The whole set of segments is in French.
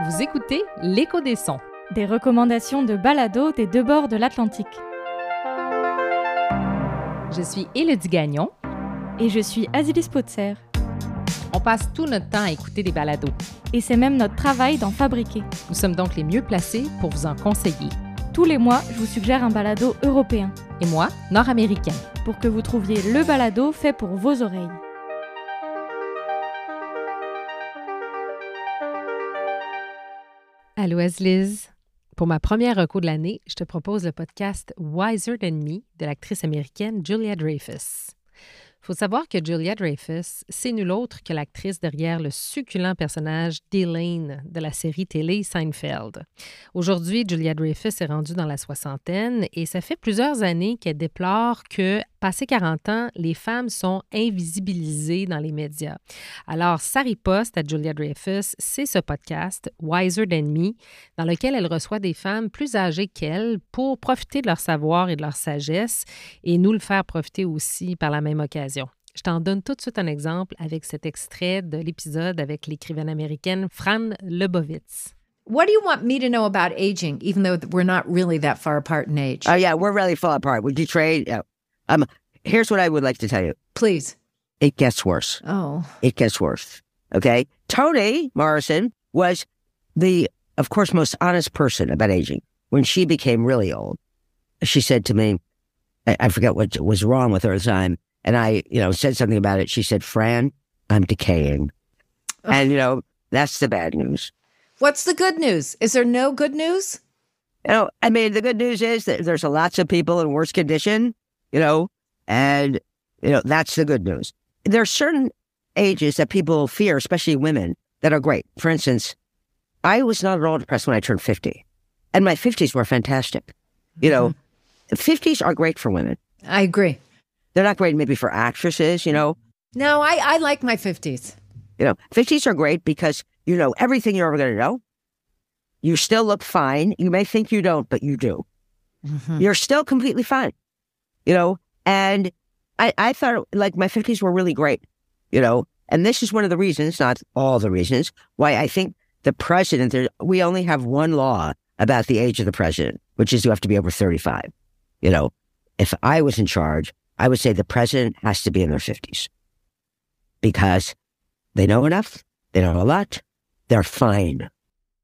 Vous écoutez L'écho des sons. Des recommandations de balado des deux bords de l'Atlantique. Je suis Élodie Gagnon. Et je suis Azilis Potser. On passe tout notre temps à écouter des balados. Et c'est même notre travail d'en fabriquer. Nous sommes donc les mieux placés pour vous en conseiller. Tous les mois, je vous suggère un balado européen. Et moi, nord-américain. Pour que vous trouviez le balado fait pour vos oreilles. Allô, Liz. Pour ma première recours de l'année, je te propose le podcast Wiser Than Me de l'actrice américaine Julia Dreyfus faut savoir que Julia Dreyfus, c'est nul autre que l'actrice derrière le succulent personnage d'Elaine de la série télé Seinfeld. Aujourd'hui, Julia Dreyfus est rendue dans la soixantaine et ça fait plusieurs années qu'elle déplore que, passé 40 ans, les femmes sont invisibilisées dans les médias. Alors, sa riposte à Julia Dreyfus, c'est ce podcast, Wiser Than Me, dans lequel elle reçoit des femmes plus âgées qu'elle pour profiter de leur savoir et de leur sagesse et nous le faire profiter aussi par la même occasion. Je t'en donne tout de suite un exemple avec cet extrait de l'épisode avec l'écrivaine américaine Fran Lebowitz. What do you want me to know about aging, even though we're not really that far apart in age? Oh, yeah, we're really far apart. Would you trade? Um, here's what I would like to tell you. Please. It gets worse. Oh. It gets worse. Okay. Toni Morrison was the, of course, most honest person about aging. When she became really old, she said to me, I, I forget what was wrong with her at the time. And I, you know, said something about it. She said, Fran, I'm decaying. And, you know, that's the bad news. What's the good news? Is there no good news? You know, I mean, the good news is that there's lots of people in worse condition, you know, and, you know, that's the good news. There are certain ages that people fear, especially women, that are great. For instance, I was not at all depressed when I turned 50, and my 50s were fantastic. You know, mm-hmm. 50s are great for women. I agree. They're not great maybe for actresses, you know. No, I, I like my 50s. You know, 50s are great because you know everything you're ever going to know. You still look fine. You may think you don't, but you do. Mm-hmm. You're still completely fine. You know, and I, I thought like my 50s were really great, you know, and this is one of the reasons, not all the reasons, why I think the president, there, we only have one law about the age of the president, which is you have to be over 35. You know, if I was in charge, I would say the president has to be in their 50s because they know enough, they know a lot, they're fine.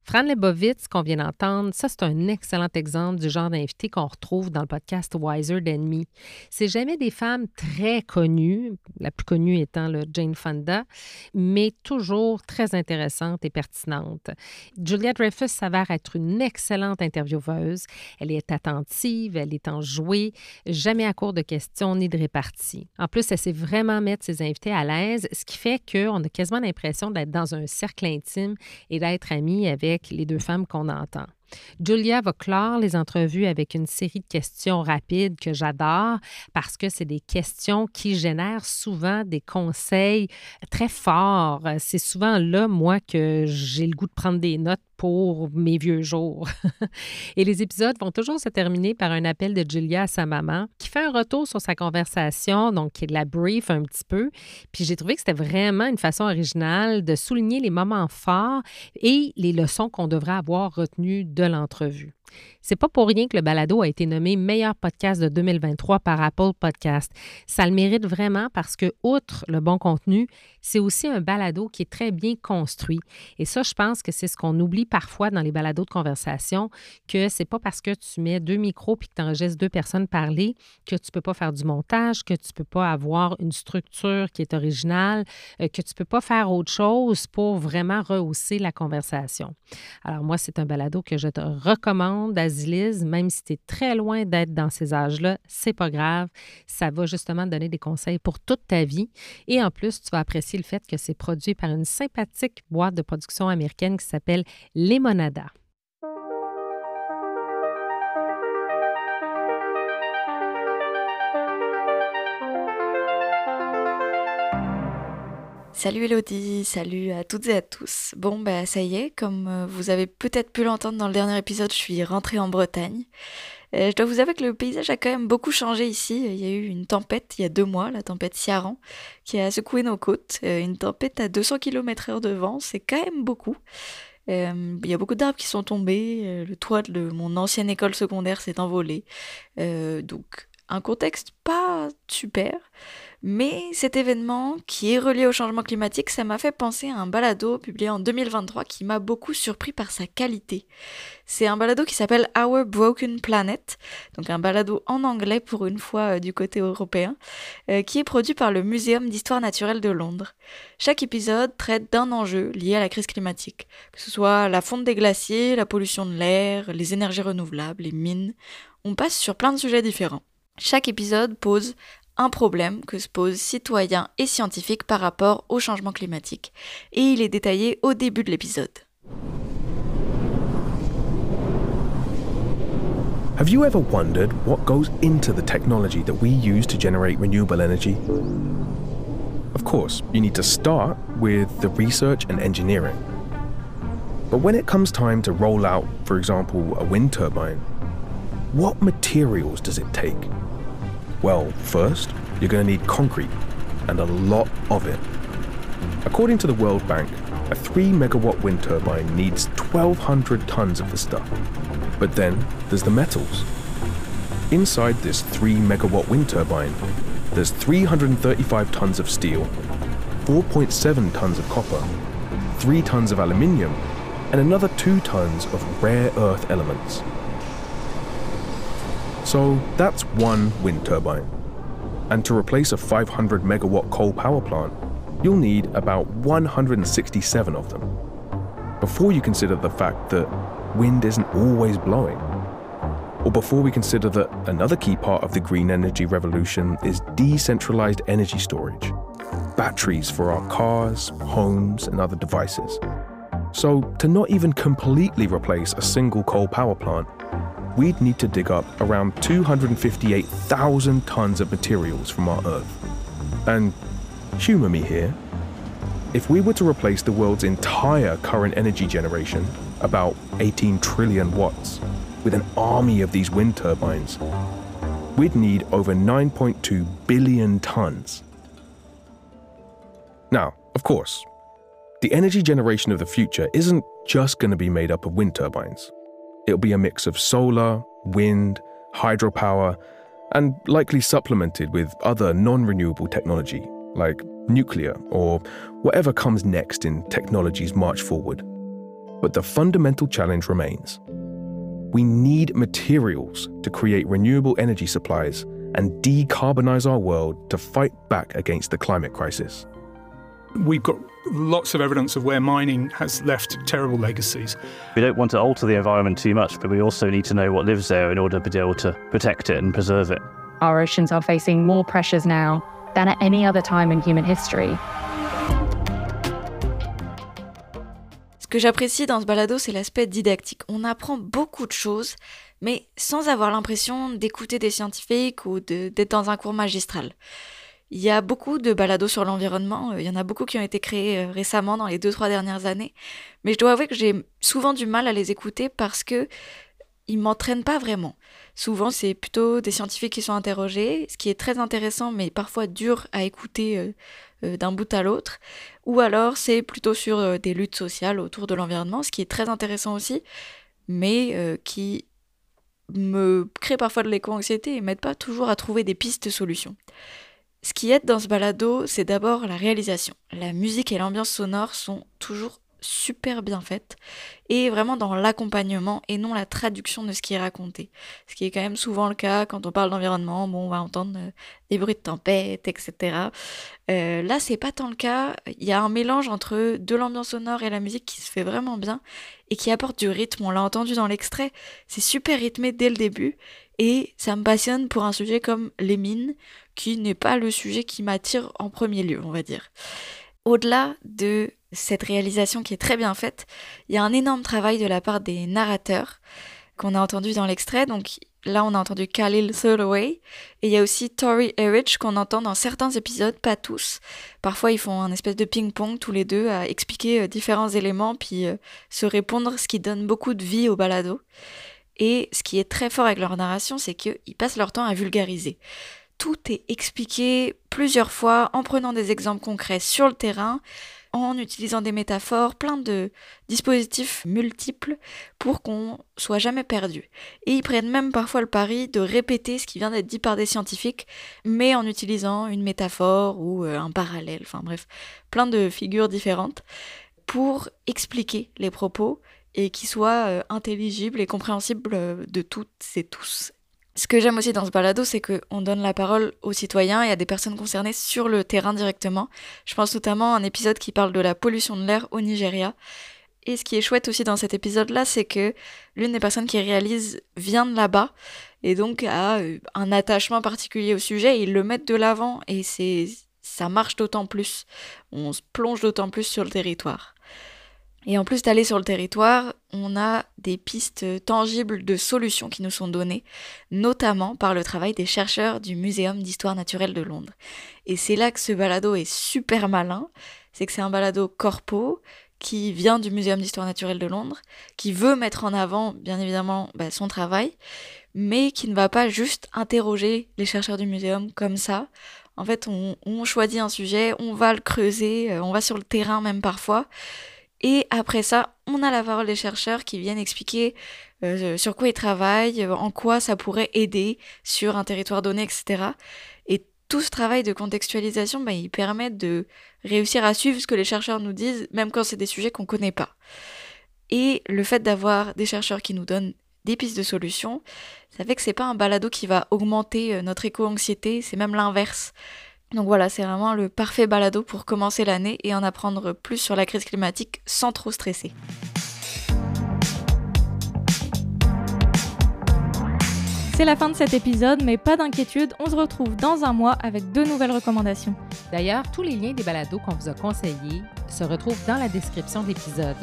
Fran Lebovitz, qu'on vient d'entendre, ça, c'est un excellent exemple du genre d'invité qu'on retrouve dans le podcast Wiser Than. C'est jamais des femmes très connues, la plus connue étant Jane Fonda, mais toujours très intéressantes et pertinentes. Julia Dreyfus s'avère être une excellente intervieweuse. Elle est attentive, elle est enjouée, jamais à court de questions ni de réparties. En plus, elle sait vraiment mettre ses invités à l'aise, ce qui fait qu'on a quasiment l'impression d'être dans un cercle intime et d'être amie avec les deux femmes qu'on entend. Julia va clore les entrevues avec une série de questions rapides que j'adore parce que c'est des questions qui génèrent souvent des conseils très forts. C'est souvent là, moi, que j'ai le goût de prendre des notes pour mes vieux jours. Et les épisodes vont toujours se terminer par un appel de Julia à sa maman qui fait un retour sur sa conversation, donc qui la brief un petit peu. Puis j'ai trouvé que c'était vraiment une façon originale de souligner les moments forts et les leçons qu'on devrait avoir retenues de l'entrevue. C'est pas pour rien que le balado a été nommé meilleur podcast de 2023 par Apple Podcast. Ça le mérite vraiment parce que, outre le bon contenu, c'est aussi un balado qui est très bien construit. Et ça, je pense que c'est ce qu'on oublie parfois dans les balados de conversation, que c'est pas parce que tu mets deux micros puis que tu enregistres deux personnes parler que tu peux pas faire du montage, que tu peux pas avoir une structure qui est originale, euh, que tu peux pas faire autre chose pour vraiment rehausser la conversation. Alors moi, c'est un balado que je te recommande d'Azilis, même si tu es très loin d'être dans ces âges-là, c'est pas grave. Ça va justement te donner des conseils pour toute ta vie. Et en plus, tu vas apprécier le fait que c'est produit par une sympathique boîte de production américaine qui s'appelle Lemonada. Salut Elodie, salut à toutes et à tous. Bon bah ça y est, comme euh, vous avez peut-être pu l'entendre dans le dernier épisode, je suis rentrée en Bretagne. Euh, je dois vous avouer que le paysage a quand même beaucoup changé ici. Il y a eu une tempête il y a deux mois, la tempête Ciaran, qui a secoué nos côtes. Euh, une tempête à 200 km/h de vent, c'est quand même beaucoup. Il y a beaucoup d'arbres qui sont tombés, le toit de mon ancienne école secondaire s'est envolé. Donc un contexte pas super. Mais cet événement, qui est relié au changement climatique, ça m'a fait penser à un balado publié en 2023 qui m'a beaucoup surpris par sa qualité. C'est un balado qui s'appelle Our Broken Planet, donc un balado en anglais pour une fois euh, du côté européen, euh, qui est produit par le Muséum d'histoire naturelle de Londres. Chaque épisode traite d'un enjeu lié à la crise climatique, que ce soit la fonte des glaciers, la pollution de l'air, les énergies renouvelables, les mines. On passe sur plein de sujets différents. Chaque épisode pose un problème que se posent citoyens et scientifiques par rapport au changement climatique, et il est détaillé au début de l'épisode. Have you ever wondered what goes into the technology that we use to generate renewable energy? Of course, you need to start with the research and engineering. But when it comes time to roll out, for example, a wind turbine, what materials does it take? Well, first, you're going to need concrete, and a lot of it. According to the World Bank, a 3 megawatt wind turbine needs 1,200 tons of the stuff. But then there's the metals. Inside this 3 megawatt wind turbine, there's 335 tons of steel, 4.7 tons of copper, 3 tons of aluminium, and another 2 tons of rare earth elements. So that's one wind turbine. And to replace a 500 megawatt coal power plant, you'll need about 167 of them. Before you consider the fact that wind isn't always blowing. Or before we consider that another key part of the green energy revolution is decentralized energy storage batteries for our cars, homes, and other devices. So, to not even completely replace a single coal power plant, we'd need to dig up around 258,000 tons of materials from our Earth. And humour me here, if we were to replace the world's entire current energy generation, about 18 trillion watts, with an army of these wind turbines, we'd need over 9.2 billion tons. Now, of course, the energy generation of the future isn't just going to be made up of wind turbines. It'll be a mix of solar, wind, hydropower, and likely supplemented with other non renewable technology like nuclear or whatever comes next in technology's march forward. But the fundamental challenge remains. We need materials to create renewable energy supplies and decarbonize our world to fight back against the climate crisis. We've got lots of evidence of where mining has left terrible legacies. We don't want to alter the environment too much, but we also need to know what lives there in order to be able to protect it and preserve it. Our oceans are facing more pressures now than at any other time in human history. Ce que j'apprécie dans ce balado, c'est l'aspect didactique. On apprend beaucoup de choses, mais sans avoir l'impression d'écouter des scientifiques ou d'être dans un cours magistral. Il y a beaucoup de balados sur l'environnement, euh, il y en a beaucoup qui ont été créés euh, récemment dans les deux trois dernières années, mais je dois avouer que j'ai souvent du mal à les écouter parce que ils m'entraînent pas vraiment. Souvent, c'est plutôt des scientifiques qui sont interrogés, ce qui est très intéressant mais parfois dur à écouter euh, d'un bout à l'autre, ou alors c'est plutôt sur des luttes sociales autour de l'environnement, ce qui est très intéressant aussi, mais qui me crée parfois de l'éco-anxiété et m'aide pas toujours à trouver des pistes de solutions. Ce qui aide dans ce balado, c'est d'abord la réalisation. La musique et l'ambiance sonore sont toujours super bien faites et vraiment dans l'accompagnement et non la traduction de ce qui est raconté. Ce qui est quand même souvent le cas quand on parle d'environnement, on va entendre euh, des bruits de tempête, etc. Euh, là, c'est pas tant le cas. Il y a un mélange entre de l'ambiance sonore et la musique qui se fait vraiment bien et qui apporte du rythme. On l'a entendu dans l'extrait, c'est super rythmé dès le début et ça me passionne pour un sujet comme les mines qui n'est pas le sujet qui m'attire en premier lieu, on va dire. Au-delà de cette réalisation qui est très bien faite, il y a un énorme travail de la part des narrateurs qu'on a entendu dans l'extrait. Donc là, on a entendu Khalil Thurloway et il y a aussi Tori Erich qu'on entend dans certains épisodes, pas tous. Parfois, ils font un espèce de ping-pong tous les deux à expliquer euh, différents éléments puis euh, se répondre, ce qui donne beaucoup de vie au balado. Et ce qui est très fort avec leur narration, c'est qu'ils passent leur temps à vulgariser tout est expliqué plusieurs fois en prenant des exemples concrets sur le terrain, en utilisant des métaphores, plein de dispositifs multiples pour qu'on soit jamais perdu. Et ils prennent même parfois le pari de répéter ce qui vient d'être dit par des scientifiques, mais en utilisant une métaphore ou euh, un parallèle, enfin bref, plein de figures différentes pour expliquer les propos et qui soient euh, intelligibles et compréhensibles de toutes et tous. Ce que j'aime aussi dans ce balado, c'est qu'on donne la parole aux citoyens et à des personnes concernées sur le terrain directement. Je pense notamment à un épisode qui parle de la pollution de l'air au Nigeria. Et ce qui est chouette aussi dans cet épisode-là, c'est que l'une des personnes qui réalise vient de là-bas et donc a euh, un attachement particulier au sujet. Et ils le mettent de l'avant et c'est ça marche d'autant plus. On se plonge d'autant plus sur le territoire. Et en plus d'aller sur le territoire, on a des pistes tangibles de solutions qui nous sont données, notamment par le travail des chercheurs du Muséum d'histoire naturelle de Londres. Et c'est là que ce balado est super malin, c'est que c'est un balado corpo qui vient du Muséum d'histoire naturelle de Londres, qui veut mettre en avant, bien évidemment, bah, son travail, mais qui ne va pas juste interroger les chercheurs du muséum comme ça. En fait, on, choisit un sujet, on va le creuser, euh, on va sur le terrain même parfois, et après ça, on a la parole des chercheurs qui viennent expliquer euh, sur quoi ils travaillent, euh, en quoi ça pourrait aider sur un territoire donné, etc. Et tout ce travail de contextualisation, bah, il permet de réussir à suivre ce que les chercheurs nous disent, même quand c'est des sujets qu'on ne connaît pas. Et le fait d'avoir des chercheurs qui nous donnent des pistes de solutions, ça fait que c'est pas un balado qui va augmenter euh, notre éco-anxiété, c'est même l'inverse. Donc voilà, c'est vraiment le parfait balado pour commencer l'année et en apprendre plus sur la crise climatique sans trop stresser. C'est la fin de cet épisode, mais pas d'inquiétude, on se retrouve dans un mois avec deux nouvelles recommandations. D'ailleurs, tous les liens des balados qu'on vous a conseillés se retrouvent dans la description de l'épisode.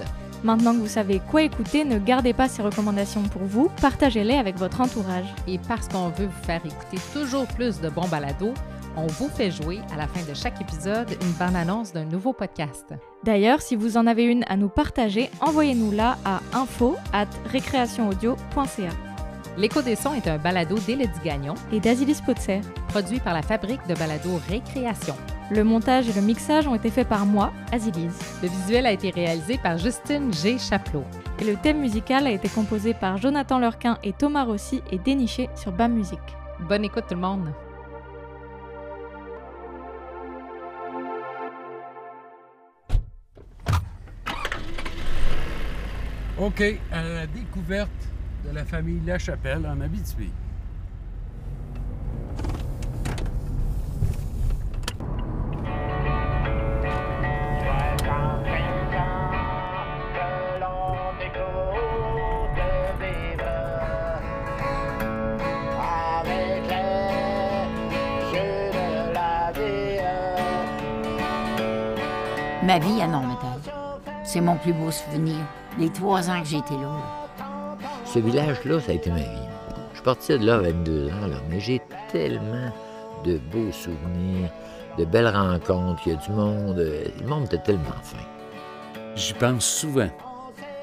Maintenant que vous savez quoi écouter, ne gardez pas ces recommandations pour vous, partagez-les avec votre entourage. Et parce qu'on veut vous faire écouter toujours plus de bons balados, on vous fait jouer à la fin de chaque épisode une bande-annonce d'un nouveau podcast. D'ailleurs, si vous en avez une à nous partager, envoyez-nous-la à info at récréationaudio.ca. L'écho des sons est un balado d'Élodie Gagnon et d'Azilis Potser, produit par la fabrique de balado Récréation. Le montage et le mixage ont été faits par moi, Azilise. Le visuel a été réalisé par Justine G. Chaplot. Et le thème musical a été composé par Jonathan Lurquin et Thomas Rossi et déniché sur BAM Music. Bonne écoute tout le monde! OK, à la découverte de la famille Lachapelle en Abitibi. Ma vie à Normétal, c'est mon plus beau souvenir. Les trois ans que j'ai été là. Ce village-là, ça a été ma vie. Je suis parti de là à 22 ans, là, mais j'ai tellement de beaux souvenirs, de belles rencontres, il y a du monde. Le monde était tellement fin. J'y pense souvent,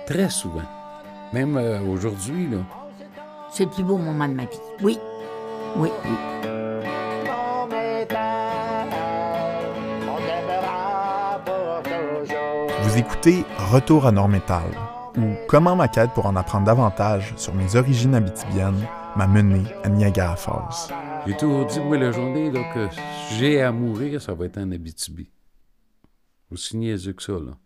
très souvent. Même euh, aujourd'hui, là. C'est le plus beau moment de ma vie. Oui, oui, oui. Écoutez Retour à Nord-Métal, ou comment ma quête pour en apprendre davantage sur mes origines habitibiennes m'a mené à Niagara Falls. J'ai toujours dit, moi, la journée là, que j'ai à mourir, ça va être en Abitibi. Aussi niaiseux que ça, là.